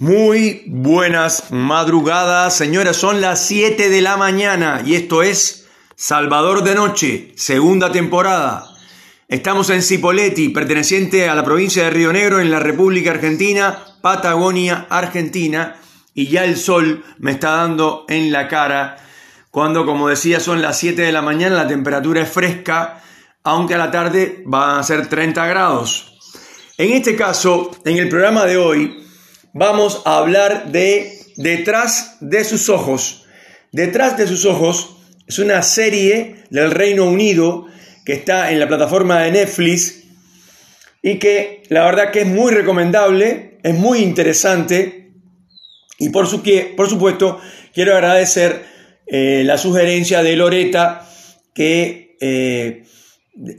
Muy buenas madrugadas, señores. Son las 7 de la mañana y esto es Salvador de Noche, segunda temporada. Estamos en Cipolletti, perteneciente a la provincia de Río Negro, en la República Argentina, Patagonia, Argentina. Y ya el sol me está dando en la cara. Cuando, como decía, son las 7 de la mañana, la temperatura es fresca, aunque a la tarde van a ser 30 grados. En este caso, en el programa de hoy, vamos a hablar de Detrás de sus ojos. Detrás de sus ojos es una serie del Reino Unido que está en la plataforma de Netflix y que la verdad que es muy recomendable, es muy interesante y por, su, por supuesto quiero agradecer eh, la sugerencia de Loreta que eh,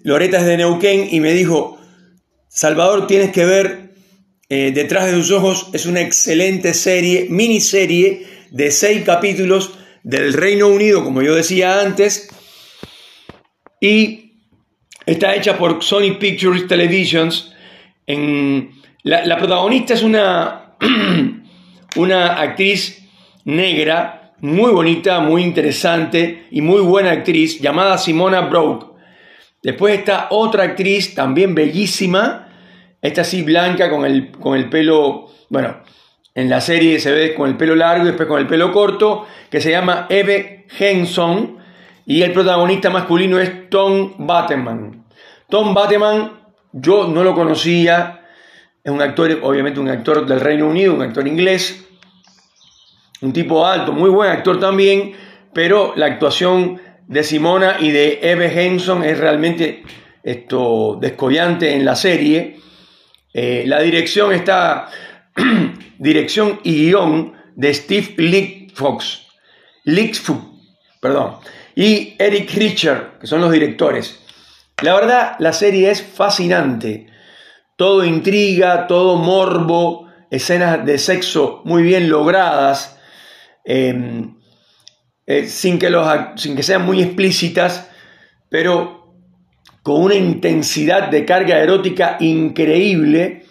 Loreta es de Neuquén y me dijo, Salvador tienes que ver eh, Detrás de sus ojos es una excelente serie, miniserie de seis capítulos del Reino Unido, como yo decía antes, y está hecha por Sony Pictures Televisions. En, la, protagonista es una, una actriz negra, muy bonita, muy interesante y muy buena actriz, llamada Simona Broke. Después está otra actriz, también bellísima, esta sí blanca con el, con el pelo, bueno, en la serie se ve con el pelo largo y después con el pelo corto, que se llama Eve Henson y el protagonista masculino es Tom Bateman. Tom Bateman yo no lo conocía, es un actor, obviamente un actor del Reino Unido, un actor inglés, un tipo alto, muy buen actor también, pero la actuación de Simona y de Eve Henson es realmente esto, descollante en la serie. Eh, la dirección está, dirección y guion de Steve Lickfox, perdón, y Eric Richer, que son los directores. La verdad, la serie es fascinante. Todo intriga, todo morbo, escenas de sexo muy bien logradas, em, eh, sin, que los, sin que sean muy explícitas, pero con una intensidad de carga erótica increíble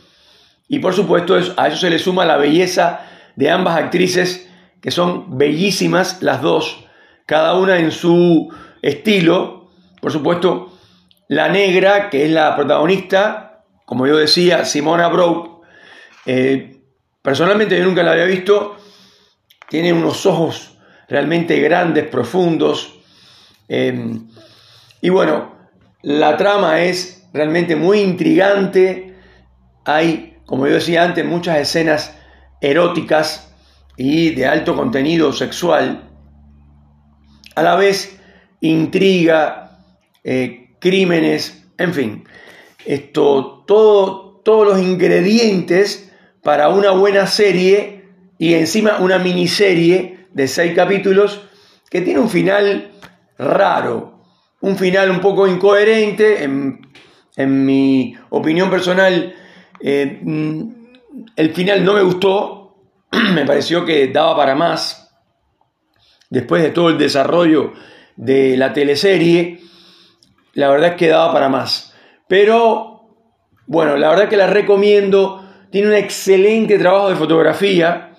y por supuesto a eso se le suma la belleza de ambas actrices que son bellísimas las dos, cada una en su estilo. Por supuesto, la negra, que es la protagonista, como yo decía, Simona Broke, eh, personalmente yo nunca la había visto, tiene unos ojos realmente grandes, profundos, eh, y bueno, la trama es realmente muy intrigante. Hay, como yo decía antes, muchas escenas eróticas y de alto contenido sexual. A la vez, intriga, eh, crímenes, en fin. Esto, todo, todos los ingredientes para una buena serie y encima una miniserie de seis capítulos que tiene un final raro, un final un poco incoherente, en, mi opinión personal, eh, el final no me gustó, me pareció que daba para más, después de todo el desarrollo de la teleserie, la verdad es que daba para más. Pero, bueno, la verdad que la recomiendo, tiene un excelente trabajo de fotografía.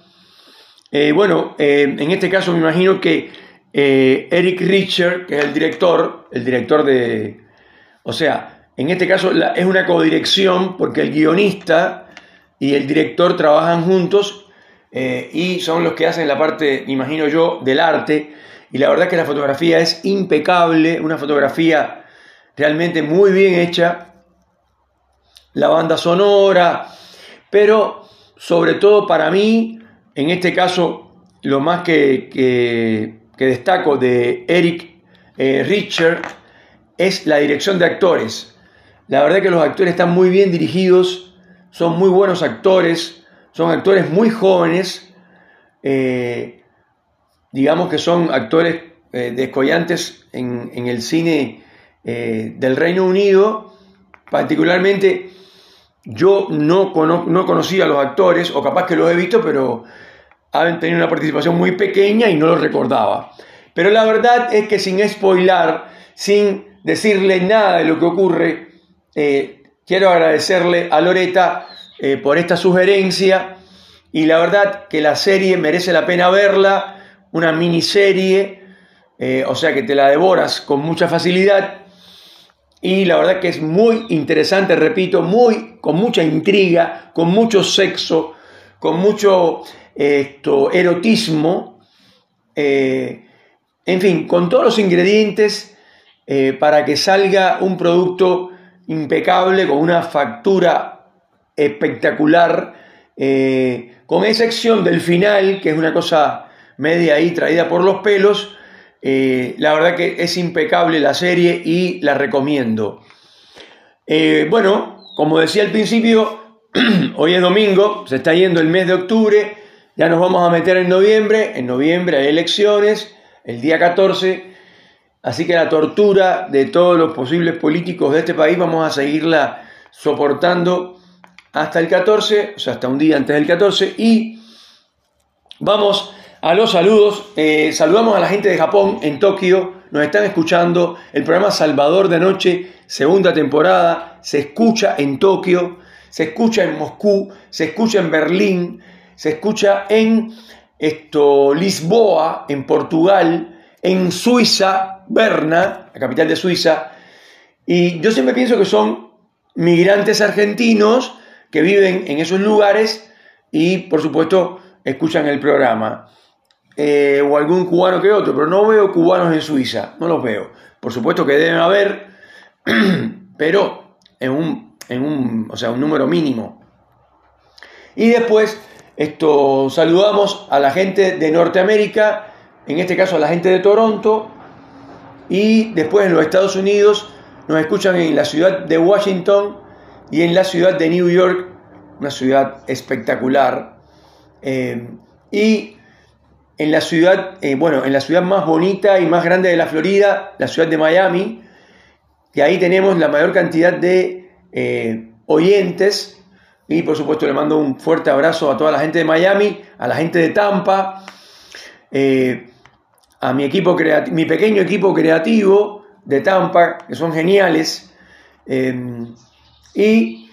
Eh, bueno, eh, en este caso me imagino que eh, Eric Richer, que es el director, el director de... O sea, en este caso es una codirección porque el guionista y el director trabajan juntos eh, y son los que hacen la parte, imagino yo, del arte. Y la verdad es que la fotografía es impecable, una fotografía realmente muy bien hecha. La banda sonora, pero sobre todo para mí, en este caso, lo más que destaco de Eric eh, Richer es la dirección de actores. La verdad que los actores están muy bien dirigidos, son muy buenos actores, son actores muy jóvenes, eh, digamos que son actores eh, descollantes en, el cine del Reino Unido, particularmente yo no, no conocía a los actores, o capaz que los he visto, pero han tenido una participación muy pequeña y no lo recordaba. Pero la verdad es que sin spoilar, sin decirle nada de lo que ocurre, eh, quiero agradecerle a Loreta eh, por esta sugerencia y la verdad que la serie merece la pena verla, una miniserie, eh, o sea que te la devoras con mucha facilidad y la verdad que es muy interesante, repito, muy con mucha intriga, con mucho sexo, con mucho esto, erotismo, eh, en fin, con todos los ingredientes eh, para que salga un producto impecable, con una factura espectacular, eh, con excepción del final, que es una cosa media ahí traída por los pelos, la verdad que es impecable la serie y la recomiendo. bueno, como decía al principio, hoy es domingo, se está yendo el mes de octubre, ya nos vamos a meter en noviembre, en noviembre hay elecciones, el día 14, así que la tortura de todos los posibles políticos de este país vamos a seguirla soportando hasta el 14, o sea, hasta un día antes del 14, y vamos a los saludos. Eh, saludamos a la gente de Japón en Tokio, nos están escuchando, el programa Salvador de Noche, segunda temporada, se escucha en Tokio se escucha en Moscú, se escucha en Berlín, se escucha en esto, Lisboa, en Portugal, en Suiza, Berna, la capital de Suiza. Y yo siempre pienso que son migrantes argentinos que viven en esos lugares y, por supuesto, escuchan el programa. Eh, o algún cubano que otro, pero no veo cubanos en Suiza, no los veo. Por supuesto que deben haber, pero en un en un, o sea, un número mínimo. Y después esto, saludamos a la gente de Norteamérica, en este caso a la gente de Toronto, y después en los Estados Unidos nos escuchan en la ciudad de Washington y en la ciudad de New York, una ciudad espectacular. Eh, y en la ciudad, eh, bueno, en la ciudad más bonita y más grande de la Florida, la ciudad de Miami, que ahí tenemos la mayor cantidad de eh, oyentes. Y por supuesto le mando un fuerte abrazo a toda la gente de Miami, a la gente de Tampa, eh, a mi, equipo mi pequeño equipo creativo de Tampa, que son geniales. Eh, y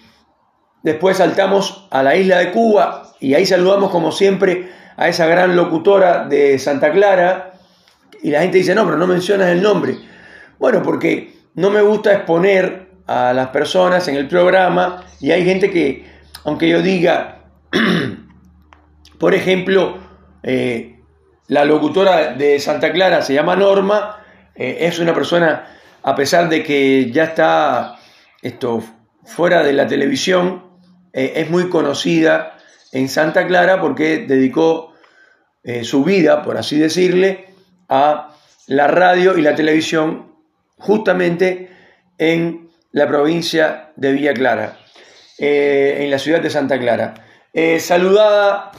después saltamos a la isla de Cuba y ahí saludamos como siempre a esa gran locutora de Santa Clara. Y la gente dice, no, pero no mencionas el nombre. Bueno, porque no me gusta exponer a las personas en el programa y hay gente que, aunque yo diga, por ejemplo, eh, la locutora de Santa Clara se llama Norma, eh, es una persona, a pesar de que ya está esto, fuera de la televisión, eh, es muy conocida en Santa Clara porque dedicó su vida, por así decirle, a la radio y la televisión justamente en la provincia de Villa Clara, eh, en la ciudad de Santa Clara. Eh, saludada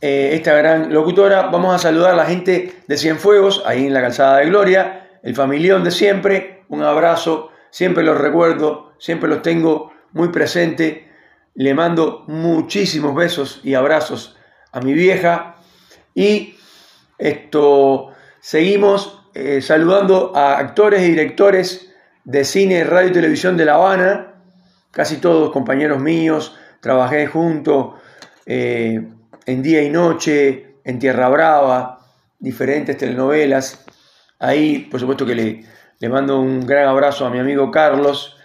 eh, esta gran locutora, vamos a saludar a la gente de Cienfuegos, ahí en la calzada de Gloria, el familión de siempre, un abrazo, siempre los recuerdo, siempre los tengo muy presente, le mando muchísimos besos y abrazos a mi vieja. Y esto seguimos saludando a actores y directores de cine, radio y televisión de La Habana, casi todos compañeros míos, trabajé junto eh, en Día y Noche, en Tierra Brava, diferentes telenovelas. Ahí, por supuesto que le, le mando un gran abrazo a mi amigo Carlos,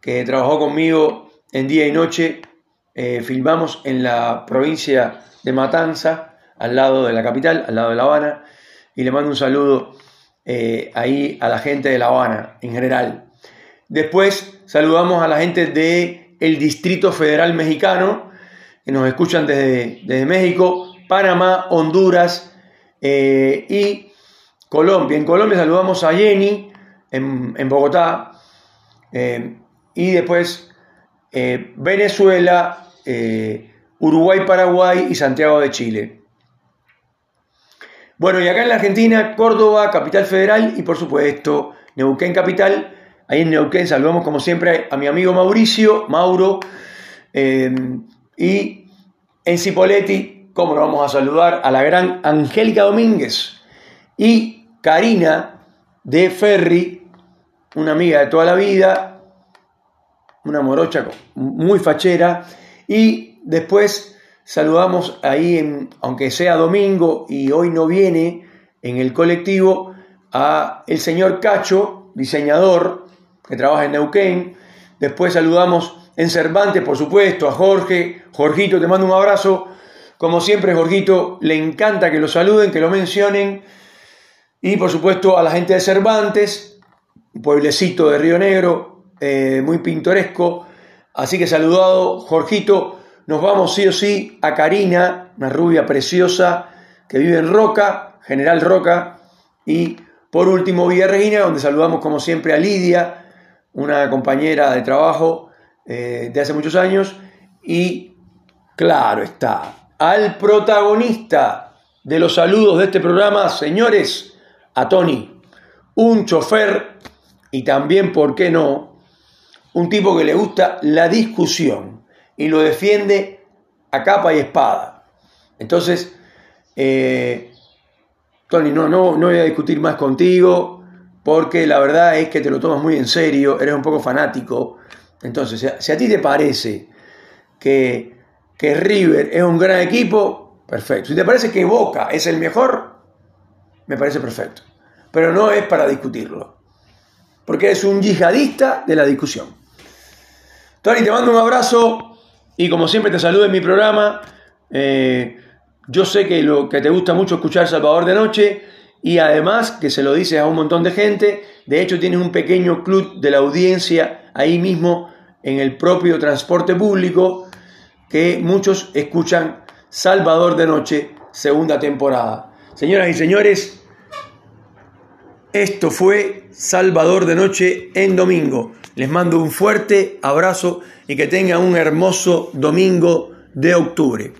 que trabajó conmigo en Día y Noche. Eh, filmamos en la provincia de Matanza, al lado de la capital, al lado de La Habana, y le mando un saludo eh, ahí a la gente de La Habana en general. Después saludamos a la gente del el Distrito Federal Mexicano, que nos escuchan desde, México, Panamá, Honduras eh, y Colombia. En Colombia saludamos a Jenny en, Bogotá eh, y después Venezuela, Uruguay, Paraguay y Santiago de Chile. Bueno, y acá en la Argentina, Córdoba, Capital Federal y por supuesto Neuquén Capital. Ahí en Neuquén saludamos como siempre a mi amigo Mauricio, Mauro. Eh, y en Cipoletti, como nos vamos a saludar, a la gran Angélica Domínguez y Karina de Ferri, una amiga de toda la vida, una morocha muy fachera. Y después saludamos ahí, aunque sea domingo y hoy no viene en el colectivo, a el señor Cacho, diseñador, que trabaja en Neuquén. Después saludamos en Cervantes, por supuesto, a Jorge. Jorgito, te mando un abrazo. Como siempre, Jorgito, le encanta que lo saluden, que lo mencionen. Y por supuesto a la gente de Cervantes, pueblecito de Río Negro, eh, muy pintoresco. Así que saludado, Jorgito. Nos vamos sí o sí a Karina, una rubia preciosa que vive en Roca, General Roca. Y por último, Villa Regina, donde saludamos como siempre a Lidia, una compañera de trabajo eh, de hace muchos años. Y claro está, al protagonista de los saludos de este programa, señores, a Tony, un chofer y también, ¿por qué no?, un tipo que le gusta la discusión y lo defiende a capa y espada. Entonces, eh, Tony, no, no, no voy a discutir más contigo porque la verdad es que te lo tomas muy en serio, eres un poco fanático. Entonces, si a, ti te parece que, que River es un gran equipo, perfecto. Si te parece que Boca es el mejor, me parece perfecto. Pero no es para discutirlo. Porque es un yihadista de la discusión. Tony, te mando un abrazo y como siempre te saludo en mi programa. Eh, yo sé que, lo, que te gusta mucho escuchar Salvador de Noche y además que se lo dices a un montón de gente. De hecho, tienes un pequeño club de la audiencia ahí mismo en el propio transporte público que muchos escuchan Salvador de Noche, segunda temporada. Señoras y señores, esto fue Salvador de Noche en domingo. Les mando un fuerte abrazo y que tengan un hermoso domingo de octubre.